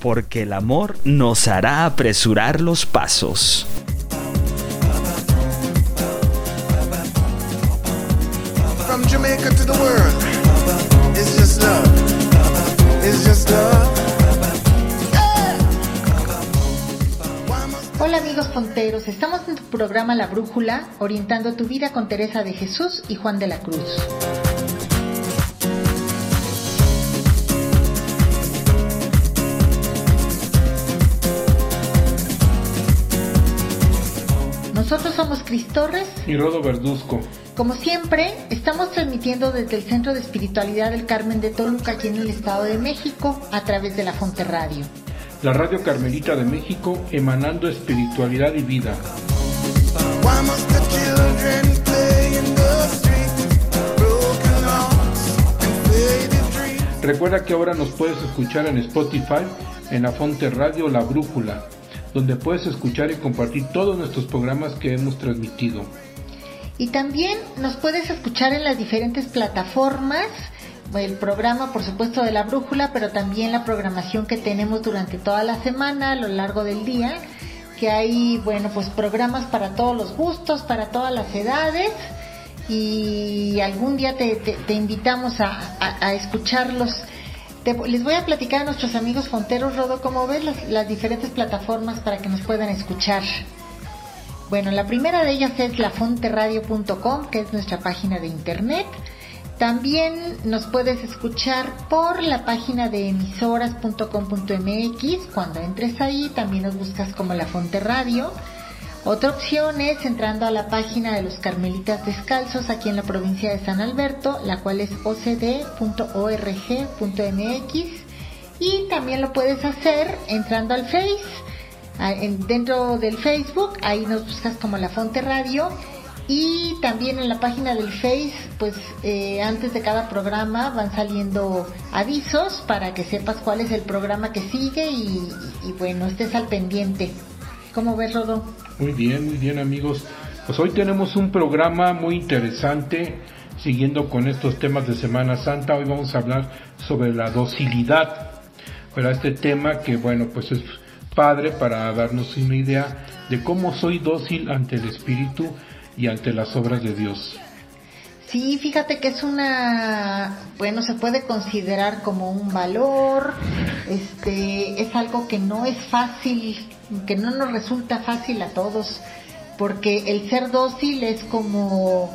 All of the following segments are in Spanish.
Porque el amor nos hará apresurar los pasos. From Jamaica to the world, it's just love. It's just love. Hola amigos fonteros, estamos en tu programa La Brújula, orientando tu vida con Teresa de Jesús y Juan de la Cruz. Nosotros somos Cris Torres. Y Rodo Verduzco. Como siempre, estamos transmitiendo desde el Centro de Espiritualidad del Carmen de Toluca, aquí en el Estado de México, a través de la Fonte Radio. La Radio Carmelita de México emanando espiritualidad y vida. Recuerda que ahora nos puedes escuchar en Spotify, en la Fonte Radio La Brújula, donde puedes escuchar y compartir todos nuestros programas que hemos transmitido. Y también nos puedes escuchar en las diferentes plataformas, el programa por supuesto de la brújula, pero también la programación que tenemos durante toda la semana, a lo largo del día, que hay, bueno, pues programas para todos los gustos, para todas las edades, y algún día te, te- te invitamos a, a- a escucharlos. Les voy a platicar a nuestros amigos fonteros, Rodo, cómo ves las, las diferentes plataformas para que nos puedan escuchar. Bueno, la primera de ellas es lafonteradio.com, que es nuestra página de internet. También nos puedes escuchar por la página de emisoras.com.mx. Cuando entres ahí, también nos buscas como La Fonte Radio. Otra opción es entrando a la página de los Carmelitas Descalzos aquí en la provincia de San Alberto, la cual es ocd.org.mx. Y también lo puedes hacer entrando al Face. En- dentro del Facebook, ahí nos buscas como La Fonte Radio. Y también en la página del Face, pues eh, antes de cada programa van saliendo avisos para que sepas cuál es el programa que sigue y, y bueno, estés al pendiente. ¿Cómo ves, Rodo? Muy bien, muy bien amigos. Pues hoy tenemos un programa muy interesante, siguiendo con estos temas de Semana Santa. Hoy vamos a hablar sobre la docilidad. Para este tema que, bueno, pues es padre para darnos una idea de cómo soy dócil ante el Espíritu y ante las obras de Dios. Sí, fíjate que es una, bueno, se puede considerar como un valor, este, es algo que no es fácil, que no nos resulta fácil a todos, porque el ser dócil es como,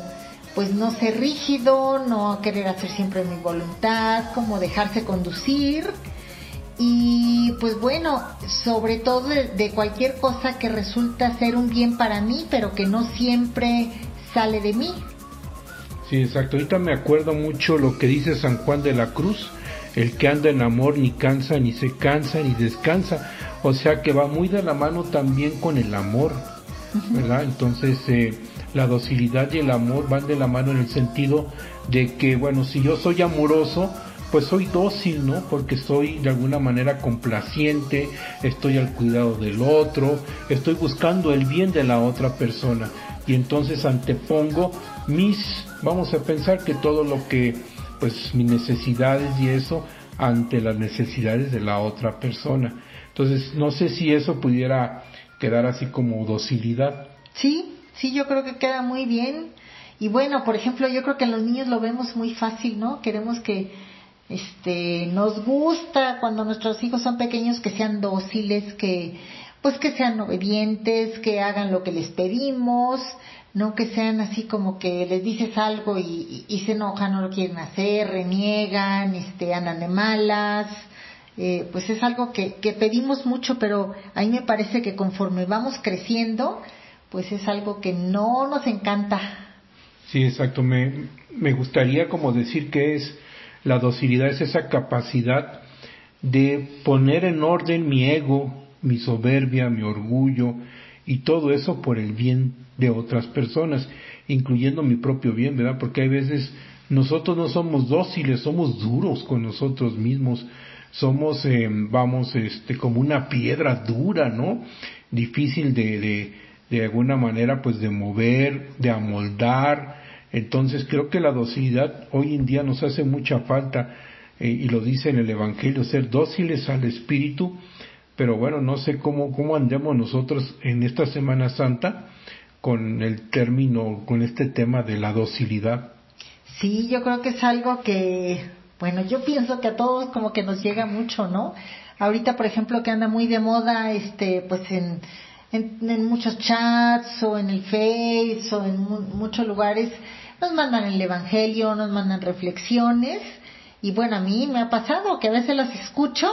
pues no ser rígido, no querer hacer siempre mi voluntad, como dejarse conducir, y pues bueno, sobre todo de, de cualquier cosa que resulta ser un bien para mí, pero que no siempre sale de mí. Sí, exacto. Ahorita me acuerdo mucho lo que dice San Juan de la Cruz, el que anda en amor ni cansa, ni se cansa, ni descansa. O sea que va muy de la mano también con el amor, ¿verdad? Entonces, eh, la docilidad y el amor van de la mano en el sentido de que, bueno, si yo soy amoroso, pues soy dócil, ¿no? Porque soy de alguna manera complaciente, estoy al cuidado del otro, estoy buscando el bien de la otra persona. Y entonces antepongo mis, vamos a pensar que todo lo que, pues mis necesidades y eso, ante las necesidades de la otra persona. Entonces, no sé si eso pudiera quedar así como docilidad. Sí, sí, yo creo que queda muy bien. Y bueno, por ejemplo, yo creo que en los niños lo vemos muy fácil, ¿no? Queremos que, este, nos gusta cuando nuestros hijos son pequeños que sean dóciles, que, pues que sean obedientes, que hagan lo que les pedimos, no que sean así como que les dices algo y, y- se enojan, no lo quieren hacer, reniegan, este, andan de malas. Eh, pues es algo que, que pedimos mucho, pero a mí me parece que conforme vamos creciendo, pues es algo que no nos encanta. Sí, exacto. Me, me gustaría como decir que es la docilidad, es esa capacidad de poner en orden mi ego, mi soberbia, mi orgullo y todo eso por el bien de otras personas, incluyendo mi propio bien, ¿verdad? Porque hay veces nosotros no somos dóciles, somos duros con nosotros mismos, somos, eh, vamos, este, como una piedra dura, ¿no? Difícil de, de, alguna manera, pues, de mover, de amoldar. Entonces, creo que la docilidad hoy en día nos hace mucha falta, eh, y lo dice en el Evangelio, ser dóciles al Espíritu, pero bueno, no sé cómo, cómo andemos nosotros en esta Semana Santa con el término, con este tema de la docilidad. Sí, yo creo que es algo que, bueno, yo pienso que a todos como que nos llega mucho, ¿no? Ahorita, por ejemplo, que anda muy de moda, este, pues en, en, en muchos chats o en el Face o en mu- muchos lugares, nos mandan el Evangelio, nos mandan reflexiones y bueno, a mí me ha pasado que a veces las escucho,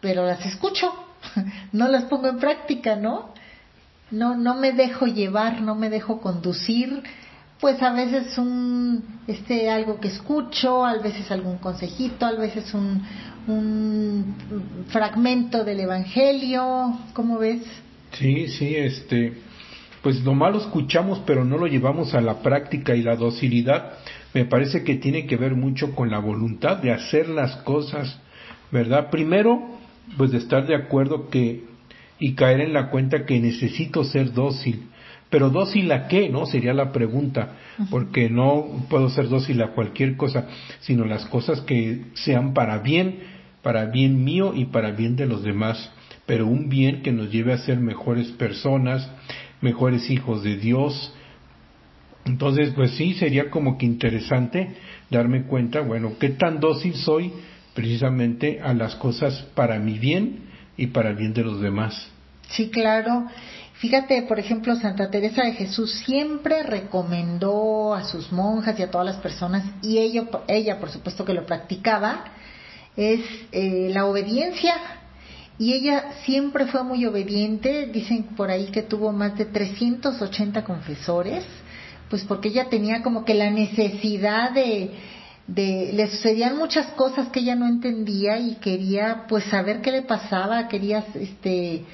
pero las escucho, no las pongo en práctica, ¿no? No no me dejo llevar, no me dejo conducir, pues a veces un este algo que escucho, a veces algún consejito, a veces un un fragmento del evangelio, ¿cómo ves? Sí, sí, este, pues lo malo escuchamos, pero no lo llevamos a la práctica y la docilidad me parece que tiene que ver mucho con la voluntad de hacer las cosas, ¿verdad? Primero, pues de estar de acuerdo que y caer en la cuenta que necesito ser dócil. Pero dócil a qué, ¿no? Sería la pregunta, porque no puedo ser dócil a cualquier cosa, sino las cosas que sean para bien, para bien mío y para bien de los demás, pero un bien que nos lleve a ser mejores personas, mejores hijos de Dios. Entonces, pues sí, sería como que interesante darme cuenta, bueno, qué tan dócil soy precisamente a las cosas para mi bien y para el bien de los demás. Sí, claro. Fíjate, por ejemplo, Santa Teresa de Jesús siempre recomendó a sus monjas y a todas las personas, y ella, ella por supuesto que lo practicaba, es eh, la obediencia. Y ella siempre fue muy obediente, dicen por ahí que tuvo más de 380 confesores, pues porque ella tenía como que la necesidad de, de, le sucedían muchas cosas que ella no entendía y quería pues saber qué le pasaba, quería este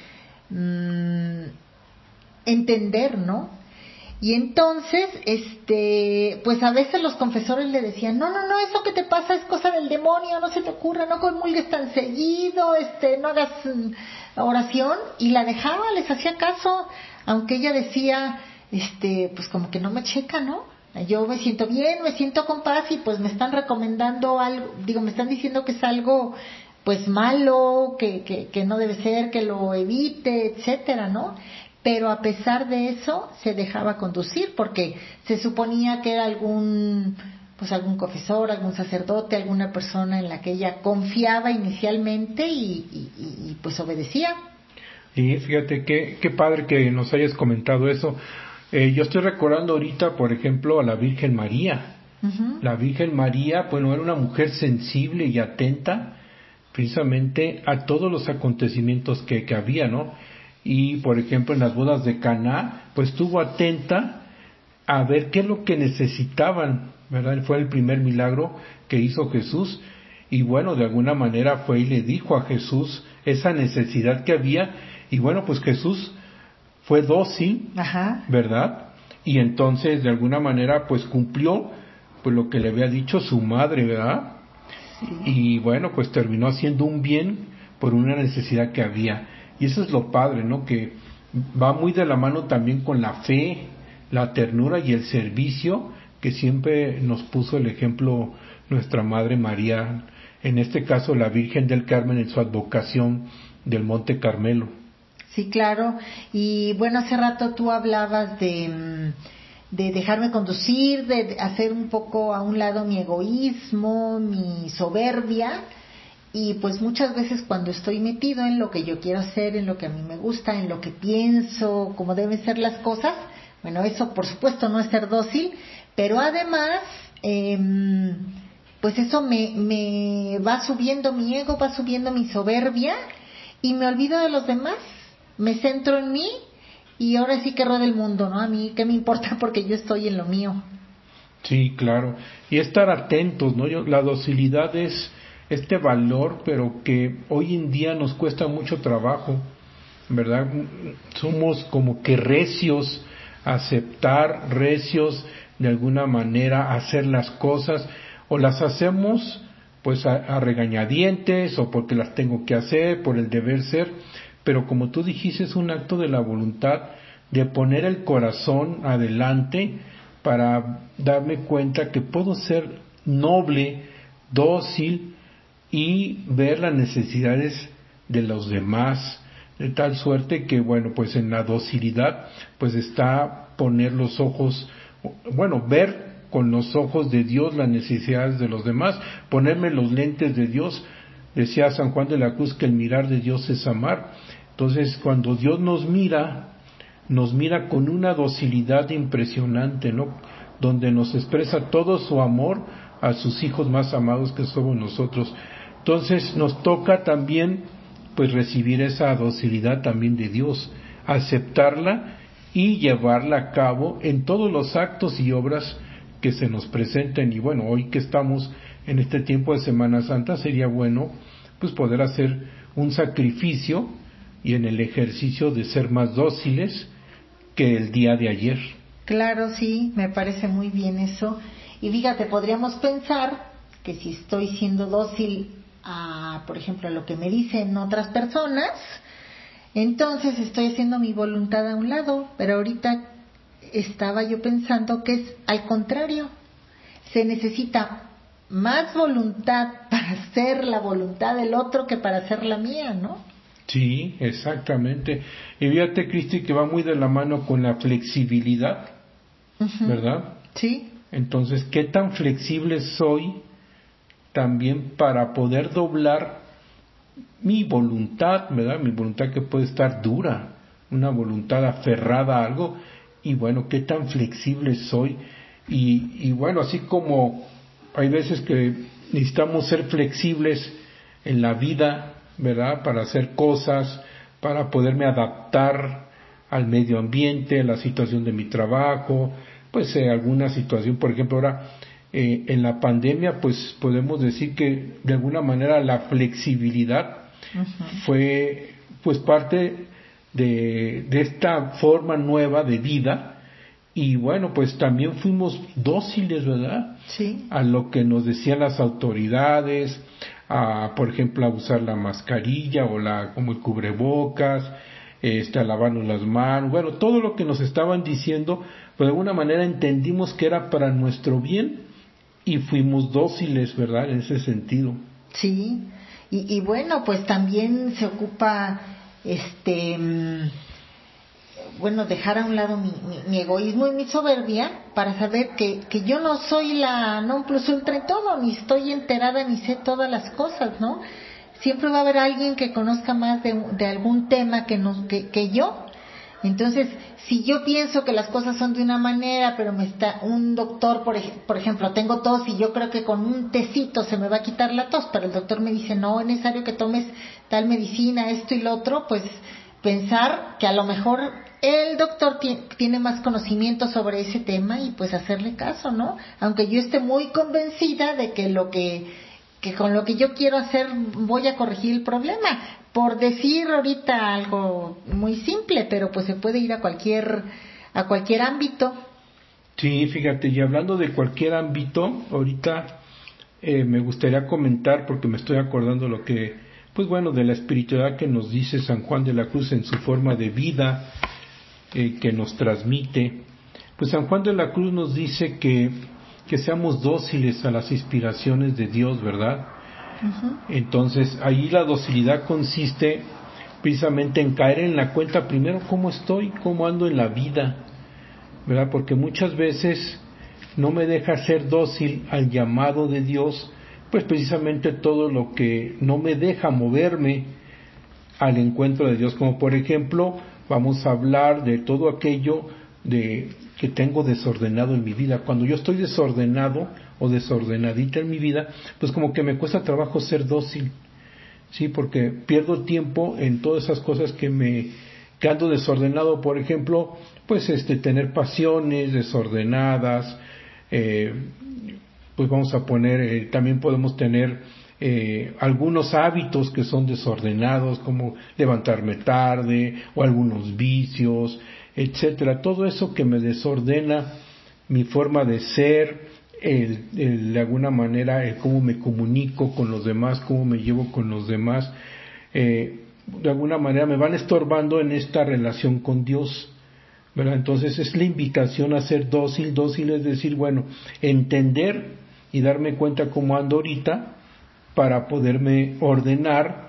mm, entender, ¿no? Y entonces, este, pues a veces los confesores le decían, no, no, no, eso que te pasa es cosa del demonio, no se te ocurra, no comulgues tan seguido, este, no hagas mm, oración, y la dejaba, les hacía caso, aunque ella decía, este, pues como que no me checa, ¿no? Yo me siento bien, me siento con paz y pues me están recomendando algo, digo, me están diciendo que es algo pues malo, que, que, que no debe ser, que lo evite, etcétera, ¿no? Pero a pesar de eso se dejaba conducir porque se suponía que era algún pues algún confesor, algún sacerdote, alguna persona en la que ella confiaba inicialmente y, y, pues obedecía. Y fíjate qué, qué padre que nos hayas comentado eso. Eh, yo estoy recordando ahorita, por ejemplo, a la Virgen María. La Virgen María, bueno, era una mujer sensible y atenta precisamente a todos los acontecimientos que, que había, ¿no? Y, por ejemplo, en las bodas de Caná, pues estuvo atenta a ver qué es lo que necesitaban, ¿verdad? Fue el primer milagro que hizo Jesús y bueno, de alguna manera fue y le dijo a Jesús esa necesidad que había y bueno, pues Jesús fue dócil, Ajá. ¿verdad? Y entonces de alguna manera pues cumplió pues lo que le había dicho su madre, ¿verdad? Y bueno, pues terminó haciendo un bien por una necesidad que había. Y eso es lo padre, ¿no? Que va muy de la mano también con la fe, la ternura y el servicio que siempre nos puso el ejemplo nuestra Madre María, en este caso la Virgen del Carmen en su advocación del Monte Carmelo. Sí, claro. Y bueno, hace rato tú hablabas de, mm, de dejarme conducir, de hacer un poco a un lado mi egoísmo, mi soberbia. Y pues muchas veces cuando estoy metido en lo que yo quiero hacer, en lo que a mí me gusta, en lo que pienso, cómo deben ser las cosas, bueno, eso por supuesto no es ser dócil, pero además, em, pues eso me, me va subiendo mi ego, va subiendo mi soberbia y me olvido de los demás, me centro en mí y ahora sí que rueda el mundo, ¿no? A mí, ¿qué me importa? Porque yo estoy en lo mío. Sí, claro. Y estar atentos, ¿no? Yo, la docilidad es este valor, pero que hoy en día nos cuesta mucho trabajo, ¿verdad? Somos como que recios a aceptar, recios de alguna manera a hacer las cosas, o las hacemos pues a, a regañadientes o porque las tengo que hacer, por el deber ser, pero como tú dijiste es un acto de la voluntad de poner el corazón adelante para darme cuenta que puedo ser noble, dócil y ver las necesidades de los demás, de tal suerte que, bueno, pues en la docilidad, pues está poner los ojos, bueno, ver con los ojos de Dios las necesidades de los demás, ponerme los lentes de Dios. Decía San Juan de la Cruz que el mirar de Dios es amar. Entonces, cuando Dios nos mira, nos mira con una docilidad impresionante, ¿no? Donde nos expresa todo su amor a sus hijos más amados que somos nosotros. Entonces nos toca también pues recibir esa docilidad también de Dios, aceptarla y llevarla a cabo en todos los actos y obras que se nos presenten y bueno, hoy que estamos en este tiempo de Semana Santa sería bueno pues poder hacer un sacrificio y en el ejercicio de ser más dóciles que el día de ayer. Claro, sí, me parece muy bien eso. Y fíjate, podríamos pensar que si estoy siendo dócil a, por ejemplo, a lo que me dicen otras personas, entonces estoy haciendo mi voluntad a un lado, pero ahorita estaba yo pensando que es al contrario. Se necesita más voluntad para hacer la voluntad del otro que para hacer la mía, ¿no? Sí, exactamente. Y fíjate, Cristi, que va muy de la mano con la flexibilidad. ¿verdad? Sí, Entonces, ¿qué tan flexible soy también para poder doblar mi voluntad, ¿verdad? Mi voluntad que puede estar dura, una voluntad aferrada a algo, y bueno, ¿qué tan flexible soy? Y, y bueno, así como hay veces que necesitamos ser flexibles en la vida, ¿verdad? Para hacer cosas, para poderme adaptar al medio ambiente, a la situación de mi trabajo, pues eh, alguna situación, por ejemplo, ahora eh, en la pandemia, pues podemos decir que de alguna manera la flexibilidad fue pues parte de, de esta forma nueva de vida y bueno, pues también fuimos dóciles, ¿verdad? sí, a lo que nos decían las autoridades, a por ejemplo a usar la mascarilla o la como el cubrebocas, este a lavarnos las manos, bueno, todo lo que nos estaban diciendo, pues de alguna manera entendimos que era para nuestro bien y fuimos dóciles, ¿verdad? En ese sentido. sí. Y, bueno, pues también se ocupa, este, mm, bueno, dejar a un lado mi, mi- mi egoísmo y mi soberbia para saber que, que yo no soy la non plus ultra en todo, ni estoy enterada ni sé todas las cosas, ¿no? Siempre va a haber alguien que conozca más de, de algún tema que, nos, que, que yo. Entonces, si yo pienso que las cosas son de una manera, pero me está un doctor, por, por ejemplo, tengo tos y yo creo que con un tecito se me va a quitar la tos, pero el doctor me dice, no, es necesario que tomes tal medicina, esto y lo otro, pues pensar que a lo mejor el doctor ti- tiene más conocimiento sobre ese tema y pues hacerle caso, ¿no? Aunque yo esté muy convencida de que lo que que con lo que yo quiero hacer voy a corregir el problema. Por decir ahorita algo muy simple, pero pues se puede ir a cualquier a cualquier ámbito. Sí, fíjate, y hablando de cualquier ámbito, ahorita eh, me gustaría comentar, porque me estoy acordando lo que, pues bueno, de la espiritualidad que nos dice San Juan de la Cruz en su forma de vida, eh, que nos transmite. Pues San Juan de la Cruz nos dice que, que seamos dóciles a las inspiraciones de Dios, ¿verdad? Entonces, ahí la docilidad consiste precisamente en caer en la cuenta primero cómo estoy, cómo ando en la vida, ¿verdad? Porque muchas veces no me deja ser dócil al llamado de Dios, pues precisamente todo lo que no me deja moverme al encuentro de Dios, como por ejemplo, vamos a hablar de todo aquello de que tengo desordenado en mi vida. Cuando yo estoy desordenado o desordenadita en mi vida, pues como que me cuesta trabajo ser dócil. Sí, porque pierdo tiempo en todas esas cosas que me que ando desordenado, por ejemplo, pues este tener pasiones desordenadas, eh, pues vamos a poner, eh, también podemos tener eh, algunos hábitos que son desordenados, como levantarme tarde o algunos vicios, etcétera. Todo eso que me desordena mi forma de ser, el, de alguna manera el cómo me comunico con los demás, cómo me llevo con los demás, eh, de alguna manera me van estorbando en esta relación con Dios. ¿verdad? Entonces es la invitación a ser dócil, dócil es decir, bueno, entender y darme cuenta cómo ando ahorita para poderme ordenar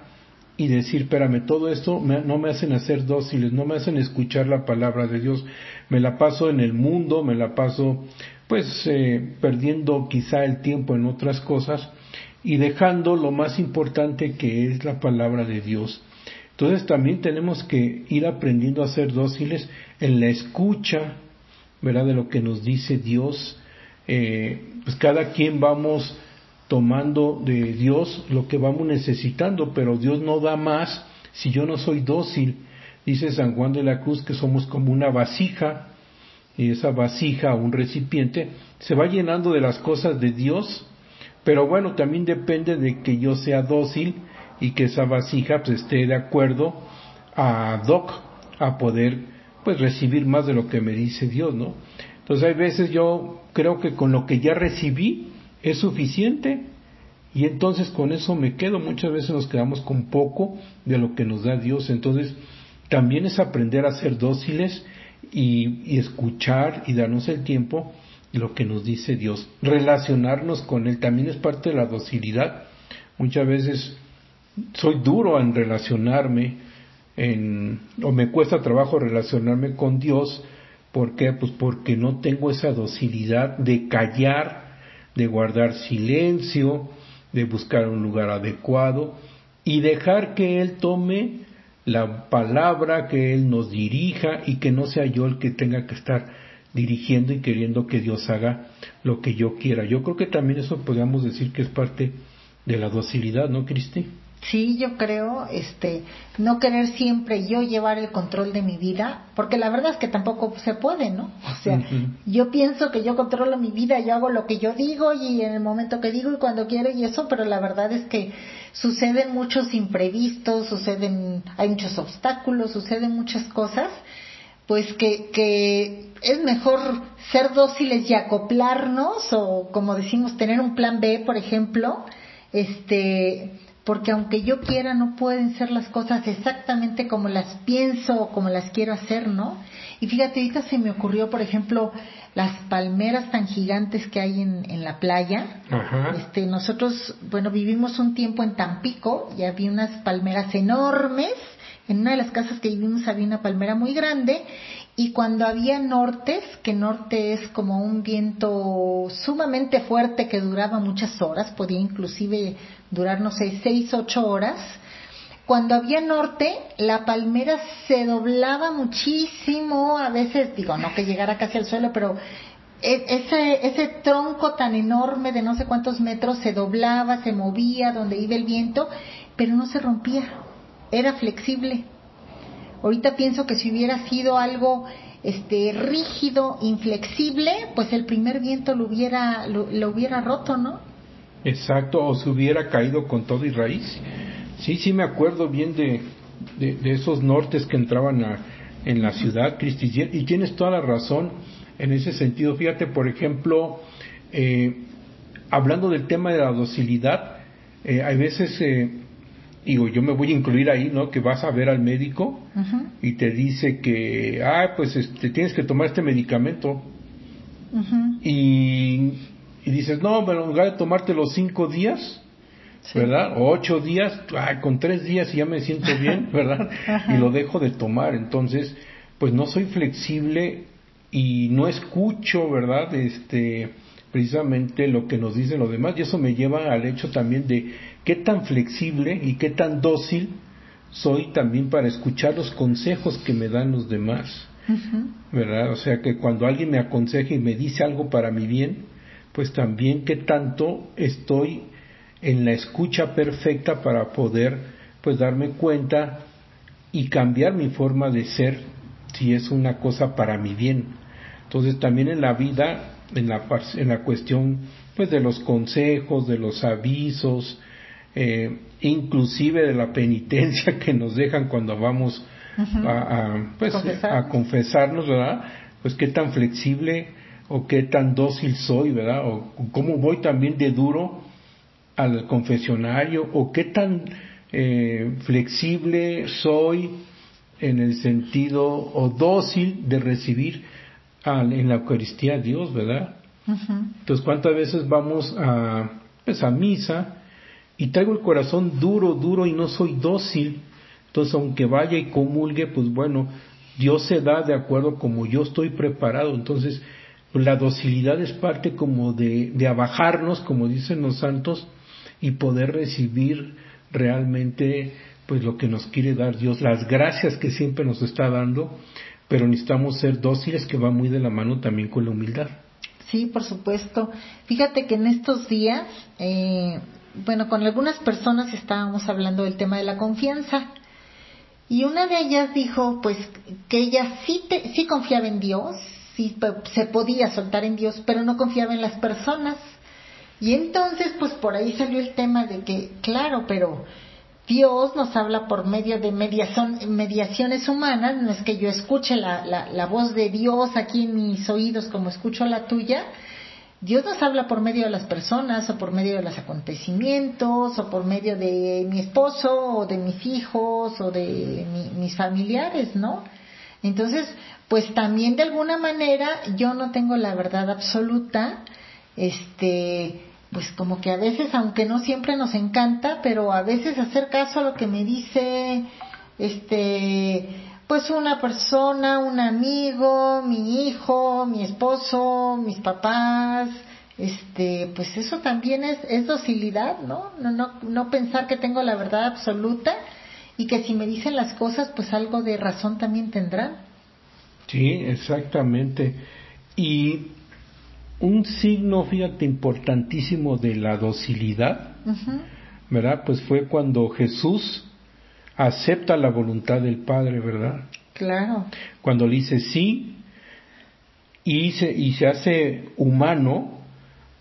y decir, espérame, todo esto me, no me hacen hacer dóciles, no me hacen escuchar la palabra de Dios, me la paso en el mundo, me la paso pues eh, perdiendo quizá el tiempo en otras cosas y dejando lo más importante que es la palabra de Dios. Entonces también tenemos que ir aprendiendo a ser dóciles en la escucha, ¿verdad? De lo que nos dice Dios. Eh, pues cada quien vamos tomando de Dios lo que vamos necesitando, pero Dios no da más si yo no soy dócil. Dice San Juan de la Cruz que somos como una vasija, y esa vasija, un recipiente, se va llenando de las cosas de Dios, pero bueno, también depende de que yo sea dócil y que esa vasija pues, esté de acuerdo a doc, a poder pues recibir más de lo que me dice Dios, ¿no? Entonces hay veces yo creo que con lo que ya recibí es suficiente y entonces con eso me quedo. Muchas veces nos quedamos con poco de lo que nos da Dios. Entonces también es aprender a ser dóciles y, escuchar y darnos el tiempo lo que nos dice Dios. Relacionarnos con Él también es parte de la docilidad. Muchas veces soy duro en relacionarme en, o me cuesta trabajo relacionarme con Dios. ¿Por qué? Pues porque no tengo esa docilidad de callar, de guardar silencio, de buscar un lugar adecuado y dejar que Él tome la palabra, que Él nos dirija y que no sea yo el que tenga que estar dirigiendo y queriendo que Dios haga lo que yo quiera. Yo creo que también eso podríamos decir que es parte de la docilidad, ¿no, Cristi? Sí, yo creo, este, no querer siempre yo llevar el control de mi vida, porque la verdad es que tampoco se puede, ¿no? O sea, yo pienso que yo controlo mi vida, yo hago lo que yo digo y en el momento que digo y cuando quiero y eso, pero la verdad es que suceden muchos imprevistos, suceden, hay muchos obstáculos, suceden muchas cosas, pues que, que es mejor ser dóciles y acoplarnos o como decimos tener un plan B, por ejemplo, este, porque aunque yo quiera no pueden ser las cosas exactamente como las pienso o como las quiero hacer, ¿no? Y fíjate, ahorita se me ocurrió, por ejemplo, las palmeras tan gigantes que hay en, en la playa. Ajá. Este, nosotros, bueno, vivimos un tiempo en Tampico y había unas palmeras enormes. En una de las casas que vivimos había una palmera muy grande y cuando había nortes, que norte es como un viento sumamente fuerte que duraba muchas horas, podía inclusive durar, no sé, seis, ocho horas, cuando había norte, la palmera se doblaba muchísimo, a veces, digo, no que llegara casi al suelo, pero e- ese, ese tronco tan enorme de no sé cuántos metros se doblaba, se movía donde iba el viento, pero no se rompía, era flexible. Ahorita pienso que si hubiera sido algo este rígido, inflexible, pues el primer viento lo hubiera lo, lo hubiera roto, ¿no? Exacto, o se hubiera caído con todo y raíz. Sí, sí me acuerdo bien de, de, de esos nortes que entraban a- en la ciudad, Cristi, y tienes toda la razón en ese sentido. Fíjate, por ejemplo, eh, hablando del tema de la docilidad, eh, hay veces, eh, digo, yo me voy a incluir ahí, ¿no? Que vas a ver al médico y te dice que, ah, pues este, tienes que tomar este medicamento y, y dices, no, pero en lugar de tomarte los cinco días, Sí. ¿verdad? O ocho días, ay, con tres días ya me siento bien, ¿verdad? Y lo dejo de tomar. Entonces, pues no soy flexible y no escucho, ¿verdad? Este, precisamente lo que nos dicen los demás. Y eso me lleva al hecho también de qué tan flexible y qué tan dócil soy también para escuchar los consejos que me dan los demás. ¿verdad? O sea que cuando alguien me aconseja y me dice algo para mi bien, pues también qué tanto estoy en la escucha perfecta para poder pues darme cuenta y cambiar mi forma de ser si es una cosa para mi bien. Entonces también en la vida, en la, en la cuestión pues de los consejos, de los avisos, eh, inclusive de la penitencia que nos dejan cuando vamos a, a, pues, Confesarnos. a confesarnos, ¿verdad? Pues qué tan flexible o qué tan dócil soy, ¿verdad? O cómo voy también de duro al confesionario o qué tan eh, flexible soy en el sentido o dócil de recibir al- en la Eucaristía a Dios, ¿verdad? Entonces, ¿cuántas veces vamos a, pues, a misa y traigo el corazón duro, duro y no soy dócil? Entonces, aunque vaya y comulgue, pues bueno, Dios se da de acuerdo como yo estoy preparado. Entonces, la docilidad es parte como de, de abajarnos, como dicen los santos, y poder recibir realmente pues lo que nos quiere dar Dios, las gracias que siempre nos está dando, pero necesitamos ser dóciles que va muy de la mano también con la humildad. Sí, por supuesto. Fíjate que en estos días, eh, bueno, con algunas personas estábamos hablando del tema de la confianza. Y una de ellas dijo, pues, que ella sí, te- sí confiaba en Dios, sí se podía soltar en Dios, pero no confiaba en las personas. Y entonces, pues por ahí salió el tema de que, claro, pero Dios nos habla por medio de mediaciones humanas, no es que yo escuche la, la, la voz de Dios aquí en mis oídos como escucho la tuya, Dios nos habla por medio de las personas o por medio de los acontecimientos o por medio de mi esposo o de mis hijos o de mi- mis familiares, ¿no? Entonces, pues también de alguna manera yo no tengo la verdad absoluta, este, pues como que a veces, aunque no siempre nos encanta, pero a veces hacer caso a lo que me dice, este, pues una persona, un amigo, mi hijo, mi esposo, mis papás, este, pues eso también es, es docilidad, ¿no? No, no, no pensar que tengo la verdad absoluta y que si me dicen las cosas, pues algo de razón también tendrán. Sí, exactamente. Y un signo, fíjate, importantísimo de la docilidad, Ujú. ¿verdad? Pues fue cuando Jesús acepta la voluntad del Padre, ¿verdad? Claro. Cuando le dice sí y se, y se hace humano,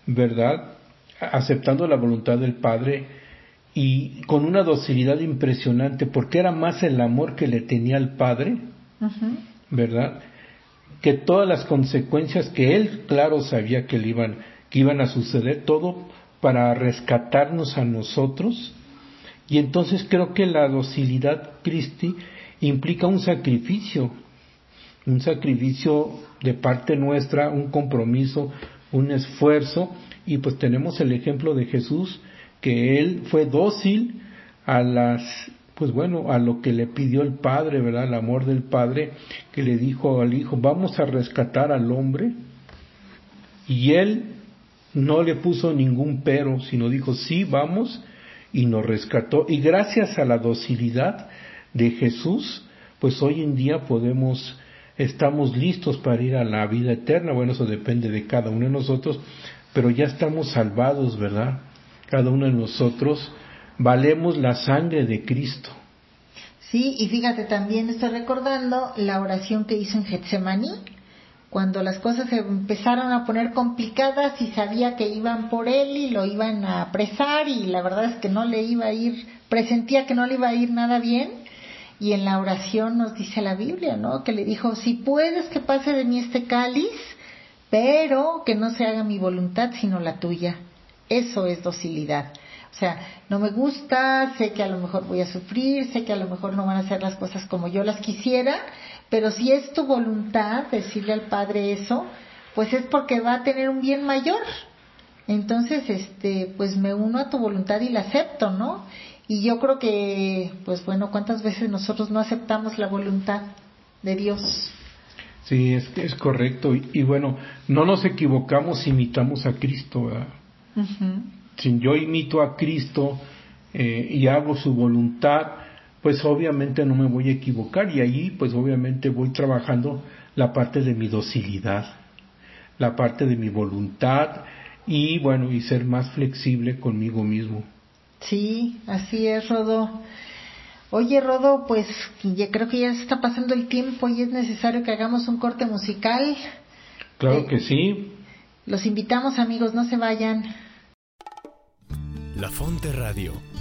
¿verdad? Aceptando la voluntad del Padre y con una docilidad impresionante, porque era más el amor que le tenía al Padre. ¿verdad? Que todas las consecuencias que él, claro, sabía que le iban, que iban a suceder, todo para rescatarnos a nosotros. Y entonces creo que la docilidad Cristi implica un sacrificio, un sacrificio de parte nuestra, un compromiso, un esfuerzo, y pues tenemos el ejemplo de Jesús, que él fue dócil a las pues bueno, a lo que le pidió el Padre, ¿verdad? El amor del Padre, que le dijo al Hijo, vamos a rescatar al hombre. Y él no le puso ningún pero, sino dijo, sí, vamos, y nos rescató. Y gracias a la docilidad de Jesús, pues hoy en día podemos, estamos listos para ir a la vida eterna. Bueno, eso depende de cada uno de nosotros, pero ya estamos salvados, ¿verdad? Cada uno de nosotros valemos la sangre de Cristo. Sí, y fíjate, también estoy recordando la oración que hizo en Getsemaní, cuando las cosas se empezaron a poner complicadas y sabía que iban por él y lo iban a apresar y la verdad es que no le iba a ir, presentía que no le iba a ir nada bien. Y en la oración nos dice la Biblia, ¿no? Que le dijo, si puedes que pase de mí este cáliz, pero que no se haga mi voluntad sino la tuya. Eso es docilidad. O sea, no me gusta, sé que a lo mejor voy a sufrir, sé que a lo mejor no van a ser las cosas como yo las quisiera, pero si es tu voluntad decirle al Padre eso, pues es porque va a tener un bien mayor. Entonces, este, pues me uno a tu voluntad y la acepto, ¿no? Y yo creo que, pues bueno, ¿cuántas veces nosotros no aceptamos la voluntad de Dios? Sí, es, es correcto. Y, y bueno, no nos equivocamos si imitamos a Cristo, ¿verdad? Si yo imito a Cristo eh, y hago su voluntad, pues obviamente no me voy a equivocar y ahí pues obviamente voy trabajando la parte de mi docilidad, la parte de mi voluntad y bueno, y ser más flexible conmigo mismo. Sí, así es, Rodo. Oye, Rodo, pues ya creo que ya se está pasando el tiempo y es necesario que hagamos un corte musical. Claro Eh, que sí. Los invitamos, amigos, no se vayan. La Fonte Radio,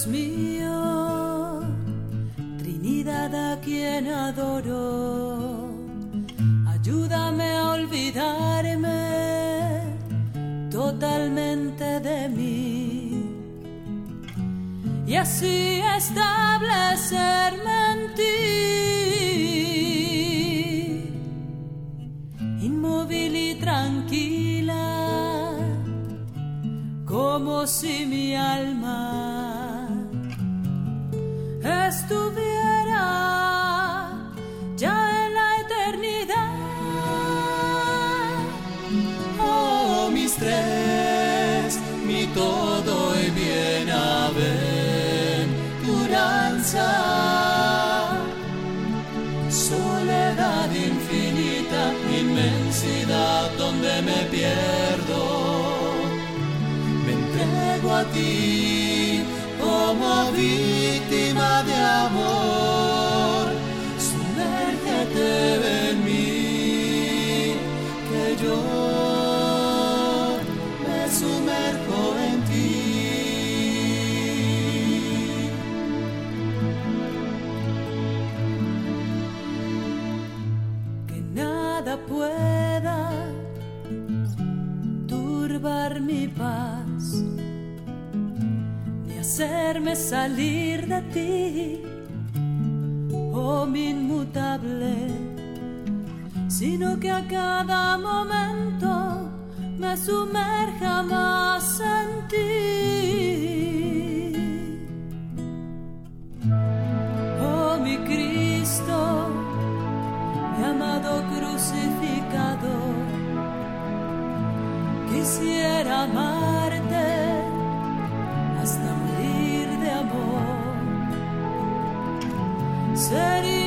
Dios mío, Trinidad a quien adoro, ayúdame a olvidarme totalmente de mí. Y así establecerme en ti, inmóvil y tranquila como si mi alma salir de ti, oh mi inmutable, sino que a cada momento me sumerja más en ti. Oh mi Cristo, mi amado crucificado, quisiera amarte ser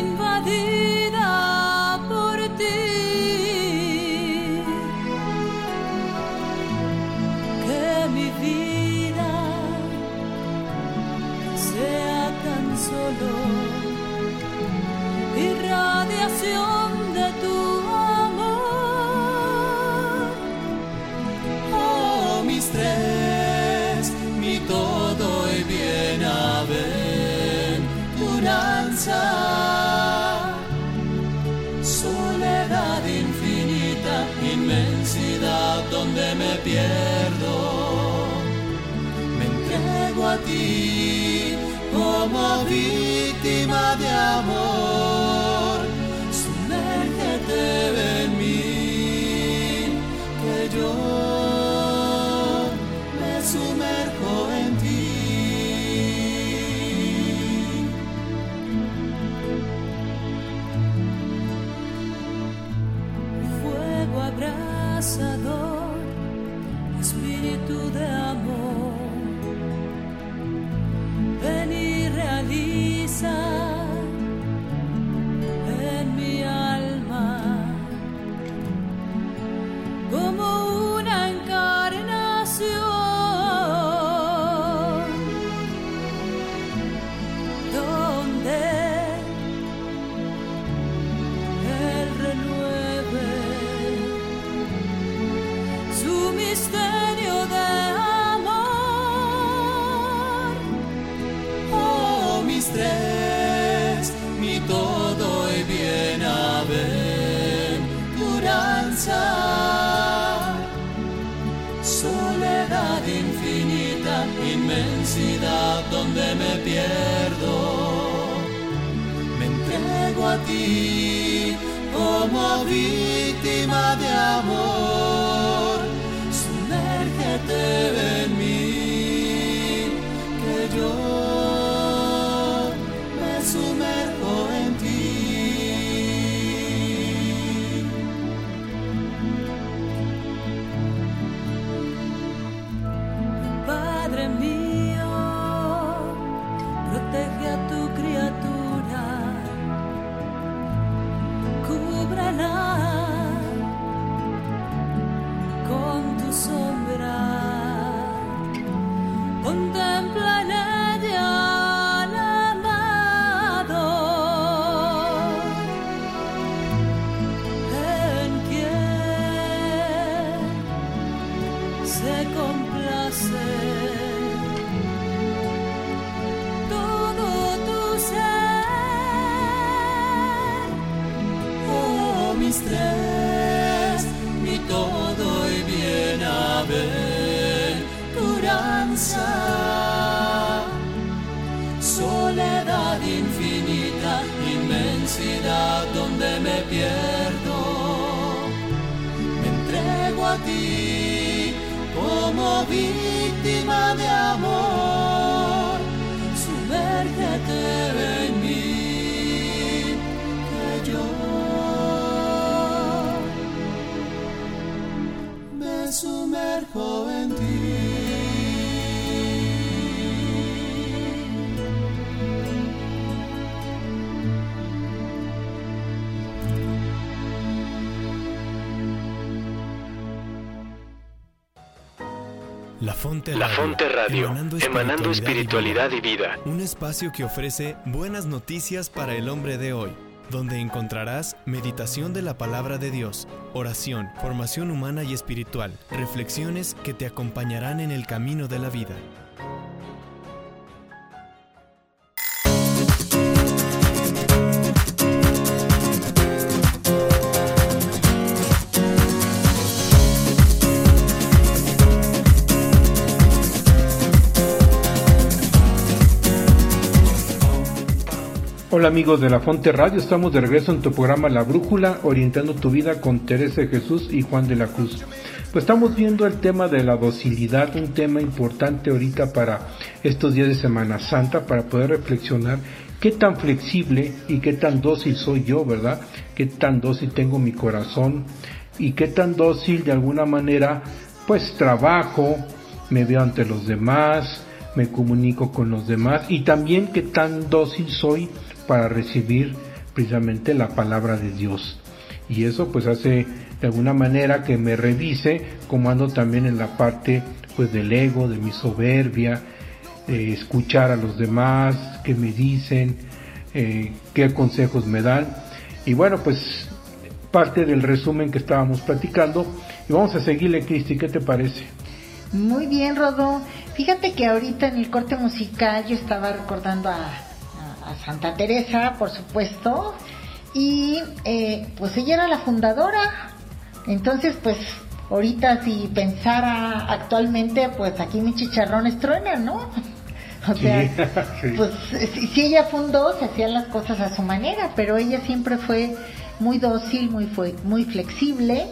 sumerjo en ti. La Fonte La Radio, Fonte Radio, emanando espiritualidad y vida. Un espacio que ofrece buenas noticias para el hombre de hoy, donde encontrarás meditación de la palabra de Dios, oración, formación humana y espiritual, reflexiones que te acompañarán en el camino de la vida. Amigos de la Fonte Radio, estamos de regreso en tu programa La Brújula, orientando tu vida con Teresa de Jesús y Juan de la Cruz. Pues estamos viendo el tema de la docilidad, un tema importante ahorita para estos días de Semana Santa, para poder reflexionar qué tan flexible y qué tan dócil soy yo, ¿verdad? Qué tan dócil tengo mi corazón y qué tan dócil de alguna manera pues trabajo, me veo ante los demás, me comunico con los demás y también qué tan dócil soy para recibir precisamente la palabra de Dios. Y eso pues hace de alguna manera que me revise como ando también en la parte pues del ego, de mi soberbia, eh, escuchar a los demás, qué me dicen, eh, qué consejos me dan. Y bueno, pues parte del resumen que estábamos platicando. Y vamos a seguirle, Cristi, ¿qué te parece? Muy bien, Rodó. Fíjate que ahorita en el corte musical yo estaba recordando a, a- Santa Teresa, por supuesto, y eh, pues ella era la fundadora. Entonces, pues ahorita si pensara actualmente, pues aquí mis chicharrones truenan, ¿no? O sea, Sí. pues si, si ella fundó, se hacían las cosas a su manera, pero ella siempre fue muy dócil, muy, fue, muy flexible.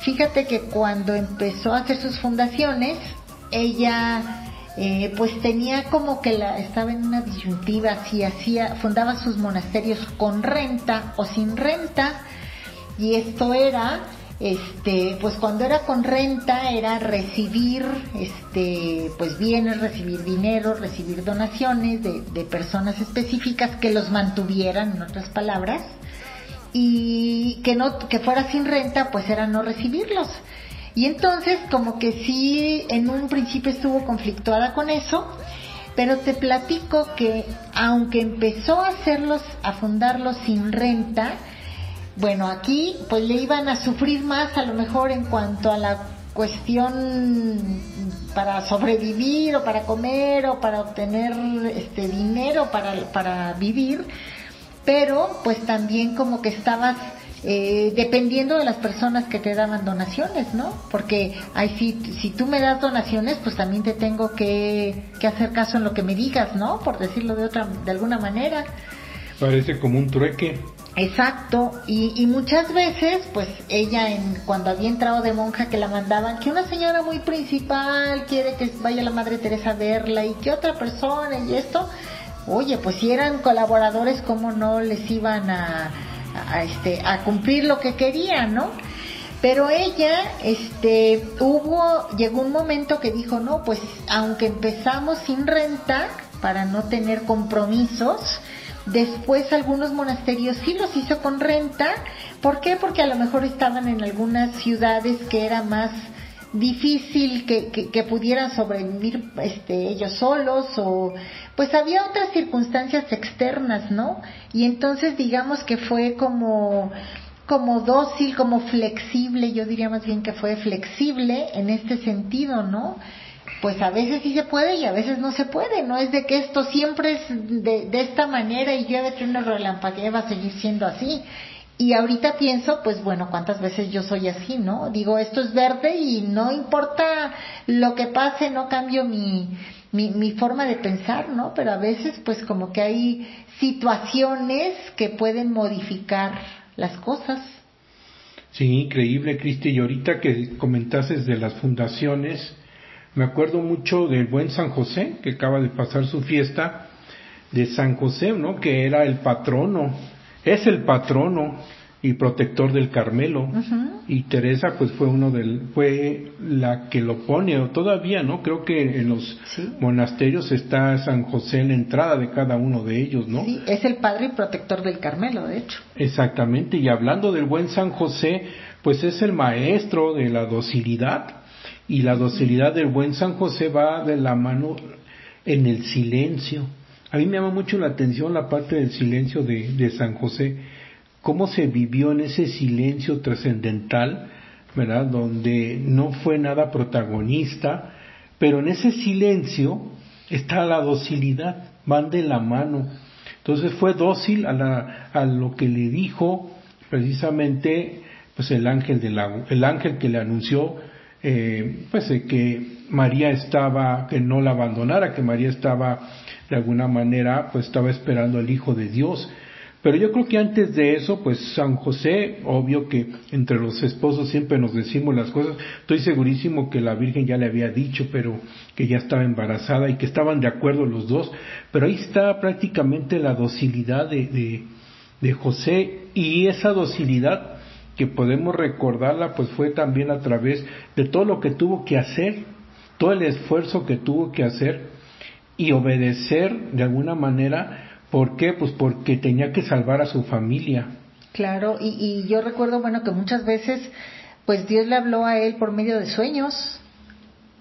Fíjate que cuando empezó a hacer sus fundaciones, ella eh, pues tenía como que la, estaba en una disyuntiva, si hacía, fundaba sus monasterios con renta o sin renta, y esto era este pues cuando era con renta era recibir este pues bienes recibir dinero recibir donaciones de, de personas específicas que los mantuvieran en otras palabras y que no que fuera sin renta pues era no recibirlos y entonces como que sí en un principio estuvo conflictuada con eso pero te platico que aunque empezó a hacerlos a fundarlos sin renta bueno, aquí pues le iban a sufrir más a lo mejor en cuanto a la cuestión para sobrevivir o para comer o para obtener este dinero para, para vivir, pero pues también como que estabas eh, dependiendo de las personas que te daban donaciones, ¿no? Porque ay, si, si tú me das donaciones, pues también te tengo que, que hacer caso en lo que me digas, ¿no? Por decirlo de otra, de alguna manera. Parece como un trueque. Exacto, y, y muchas veces, pues ella en, cuando había entrado de monja que la mandaban, que una señora muy principal quiere que vaya la Madre Teresa a verla y que otra persona y esto, oye, pues si eran colaboradores, ¿cómo no les iban a, a, este, a cumplir lo que querían, no? Pero ella, este, hubo, llegó un momento que dijo, no, pues aunque empezamos sin renta, para no tener compromisos, Después algunos monasterios sí los hizo con renta. ¿Por qué? Porque a lo mejor estaban en algunas ciudades que era más difícil que, que, pudieran sobrevivir este, ellos solos o pues había otras circunstancias externas, ¿no? Y entonces digamos que fue como como dócil, como flexible, yo diría más bien que fue flexible en este sentido, ¿no? pues a veces sí se puede y a veces no se puede, no es de que esto siempre es de, de esta manera y que una relampaguea va a seguir siendo así. Y ahorita pienso, pues bueno, cuántas veces yo soy así, ¿no? Digo, esto es verde y no importa lo que pase, no cambio mi, mi, forma de pensar, ¿no? Pero a veces, pues como que hay situaciones que pueden modificar las cosas. Sí, increíble, Cristi. Y ahorita que comentases de las fundaciones, me acuerdo mucho del buen San José, que acaba de pasar su fiesta, de San José, ¿no? Que era el patrono, es el patrono y protector del Carmelo. Y Teresa, pues fue uno del, fue la que lo pone, o todavía, ¿no? Creo que en los Sí. monasterios está San José en la entrada de cada uno de ellos, ¿no? Sí, es el padre y protector del Carmelo, de hecho. Exactamente, y hablando del buen San José, pues es el maestro de la docilidad, y la docilidad del buen San José va de la mano en el silencio. A mí me llama mucho la atención la parte del silencio de, de San José, cómo se vivió en ese silencio trascendental, ¿verdad? Donde no fue nada protagonista, pero en ese silencio está la docilidad, van de la mano. Entonces fue dócil a, la, a lo que le dijo precisamente pues el ángel de la, el ángel que le anunció eh, pues que María estaba que no la abandonara que María estaba de alguna manera pues estaba esperando al hijo de Dios. Pero yo creo que antes de eso, pues San José, obvio que entre los esposos siempre nos decimos las cosas, estoy segurísimo que la Virgen ya le había dicho, pero que ya estaba embarazada y que estaban de acuerdo los dos, pero ahí está prácticamente la docilidad de, de, de José y esa docilidad que podemos recordarla, pues fue también a través de todo lo que tuvo que hacer, todo el esfuerzo que tuvo que hacer y obedecer de alguna manera ¿Por qué? Pues porque tenía que salvar a su familia. Claro, y, y, yo recuerdo, bueno, que muchas veces, pues Dios le habló a él por medio de sueños.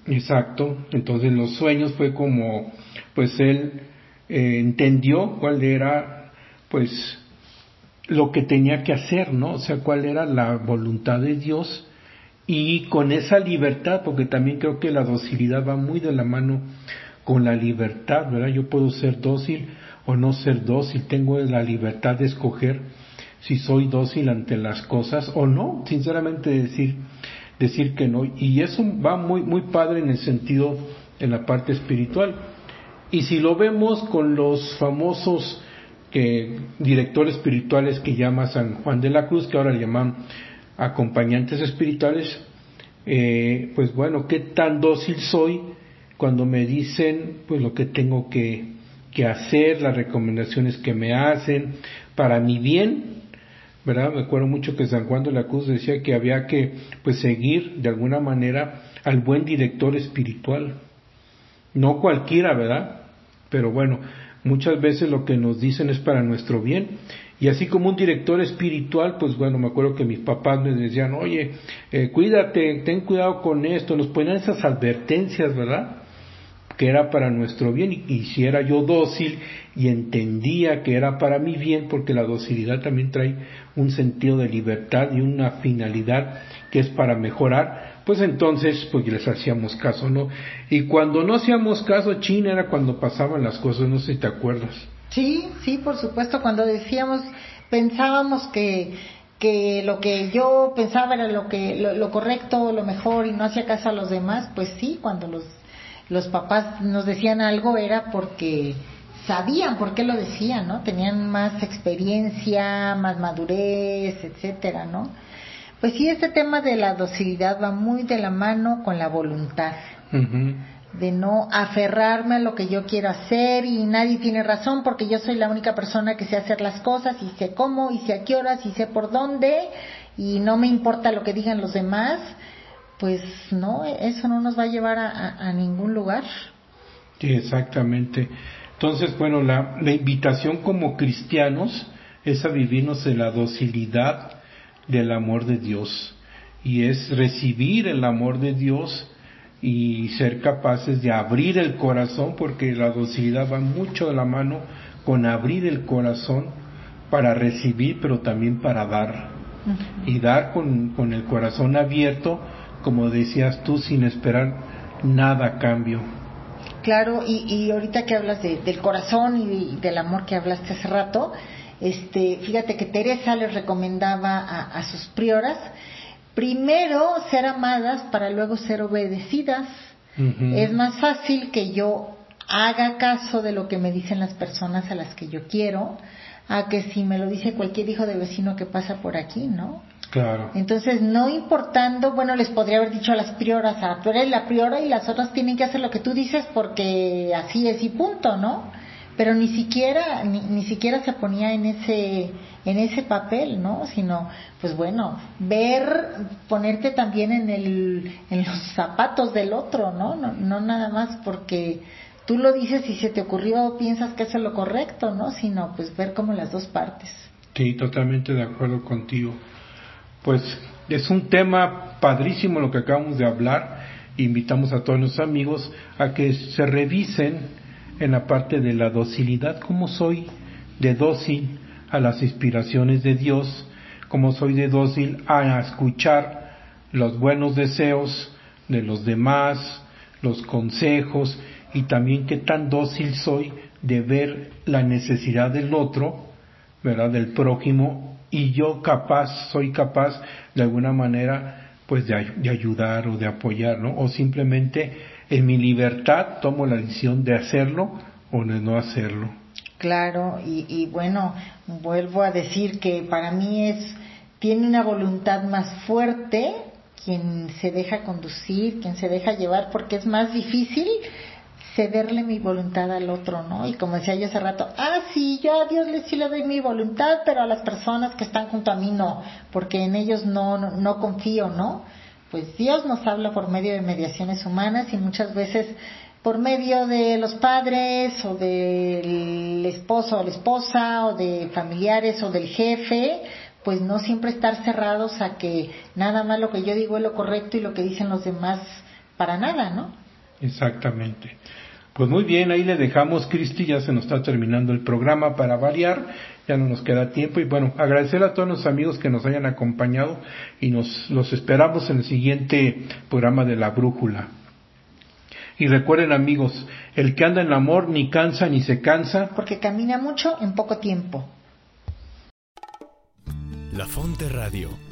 Exacto, entonces los sueños fue como, pues él eh, entendió cuál era, pues, lo que tenía que hacer, ¿no? O sea, cuál era la voluntad de Dios y con esa libertad, porque también creo que la docilidad va muy de la mano con la libertad, ¿verdad? Yo puedo ser dócil o no ser dócil, tengo la libertad de escoger si soy dócil ante las cosas o no, sinceramente decir decir que no y eso va muy muy padre en el sentido en la parte espiritual. Y si lo vemos con los famosos que directores espirituales que llama San Juan de la Cruz, que ahora le llaman acompañantes espirituales, eh, pues bueno, qué tan dócil soy cuando me dicen pues lo que tengo que, que hacer, las recomendaciones que me hacen para mi bien, ¿verdad? Me acuerdo mucho que San Juan de la Cruz decía que había que pues seguir de alguna manera al buen director espiritual. No cualquiera, ¿verdad? Pero bueno, muchas veces lo que nos dicen es para nuestro bien. Y así como un director espiritual, pues bueno, me acuerdo que mis papás me decían, oye, eh, cuídate, ten cuidado con esto, nos ponían esas advertencias, ¿verdad? que era para nuestro bien y, y si era yo dócil y entendía que era para mi bien, porque la docilidad también trae un sentido de libertad y una finalidad que es para mejorar, pues entonces pues les hacíamos caso, ¿no? Y cuando no hacíamos caso, Chin era cuando pasaban las cosas, no sé si te acuerdas. Sí, sí, por supuesto, cuando decíamos, pensábamos que que lo que yo pensaba era lo que lo, lo correcto, lo mejor y no hacía caso a los demás, pues sí, cuando los los papás nos decían algo era porque sabían por qué lo decían, ¿no? Tenían más experiencia, más madurez, etcétera, ¿no? Pues sí, este tema de la docilidad va muy de la mano con la voluntad. Uh -huh. De no aferrarme a lo que yo quiero hacer y nadie tiene razón porque yo soy la única persona que sé hacer las cosas y sé cómo y sé a qué horas y sé por dónde y no me importa lo que digan los demás pues no, eso no nos va a llevar a, a, a ningún lugar. Sí, exactamente. Entonces, bueno, la, la, invitación como cristianos es a vivirnos en la docilidad del amor de Dios y es recibir el amor de Dios y ser capaces de abrir el corazón porque la docilidad va mucho de la mano con abrir el corazón para recibir pero también para dar uh -huh. y dar con, con el corazón abierto como decías tú, sin esperar nada a cambio. Claro, y, y ahorita que hablas de, del corazón y, y, del amor que hablaste hace rato, Este, fíjate que Teresa les recomendaba a, a sus prioras primero ser amadas para luego ser obedecidas. Es más fácil que yo haga caso de lo que me dicen las personas a las que yo quiero, a que si me lo dice cualquier hijo de vecino que pasa por aquí, ¿no? Claro. Entonces, no importando, bueno, les podría haber dicho a las prioras, ah, tú eres la priora y las otras tienen que hacer lo que tú dices porque así es y punto, ¿no? Pero ni siquiera, ni, ni siquiera se ponía en ese, en ese papel, ¿no? Sino, pues bueno, ver, ponerte también en el, en los zapatos del otro, ¿no? No, no nada más porque tú lo dices y se te ocurrió o piensas que eso es lo correcto, ¿no? Sino, pues ver como las dos partes. Sí, totalmente de acuerdo contigo. Pues es un tema padrísimo lo que acabamos de hablar. Invitamos a todos nuestros amigos a que se revisen en la parte de la docilidad, cómo soy de dócil a las inspiraciones de Dios, cómo soy de dócil a escuchar los buenos deseos de los demás, los consejos y también qué tan dócil soy de ver la necesidad del otro, ¿verdad? Del prójimo y yo capaz, soy capaz de alguna manera pues de, de ayudar o de apoyar, ¿no? O simplemente en mi libertad tomo la decisión de hacerlo o de no hacerlo. Claro, y, y bueno, vuelvo a decir que para mí es, tiene una voluntad más fuerte quien se deja conducir, quien se deja llevar, porque es más difícil cederle mi voluntad al otro, ¿no? Y como decía yo hace rato, ah, sí, yo a Dios le sí le doy mi voluntad, pero a las personas que están junto a mí no, porque en ellos no, no, no confío, ¿no? Pues Dios nos habla por medio de mediaciones humanas y muchas veces por medio de los padres o del esposo o la esposa o de familiares o del jefe, pues no siempre estar cerrados a que nada más lo que yo digo es lo correcto y lo que dicen los demás para nada, ¿no? Exactamente. Pues muy bien, ahí le dejamos, Cristi, ya se nos está terminando el programa para variar, ya no nos queda tiempo y bueno, agradecer a todos los amigos que nos hayan acompañado y nos los esperamos en el siguiente programa de La Brújula. Y recuerden amigos, el que anda en amor ni cansa ni se cansa, Porque camina mucho en poco tiempo. La Fonte Radio,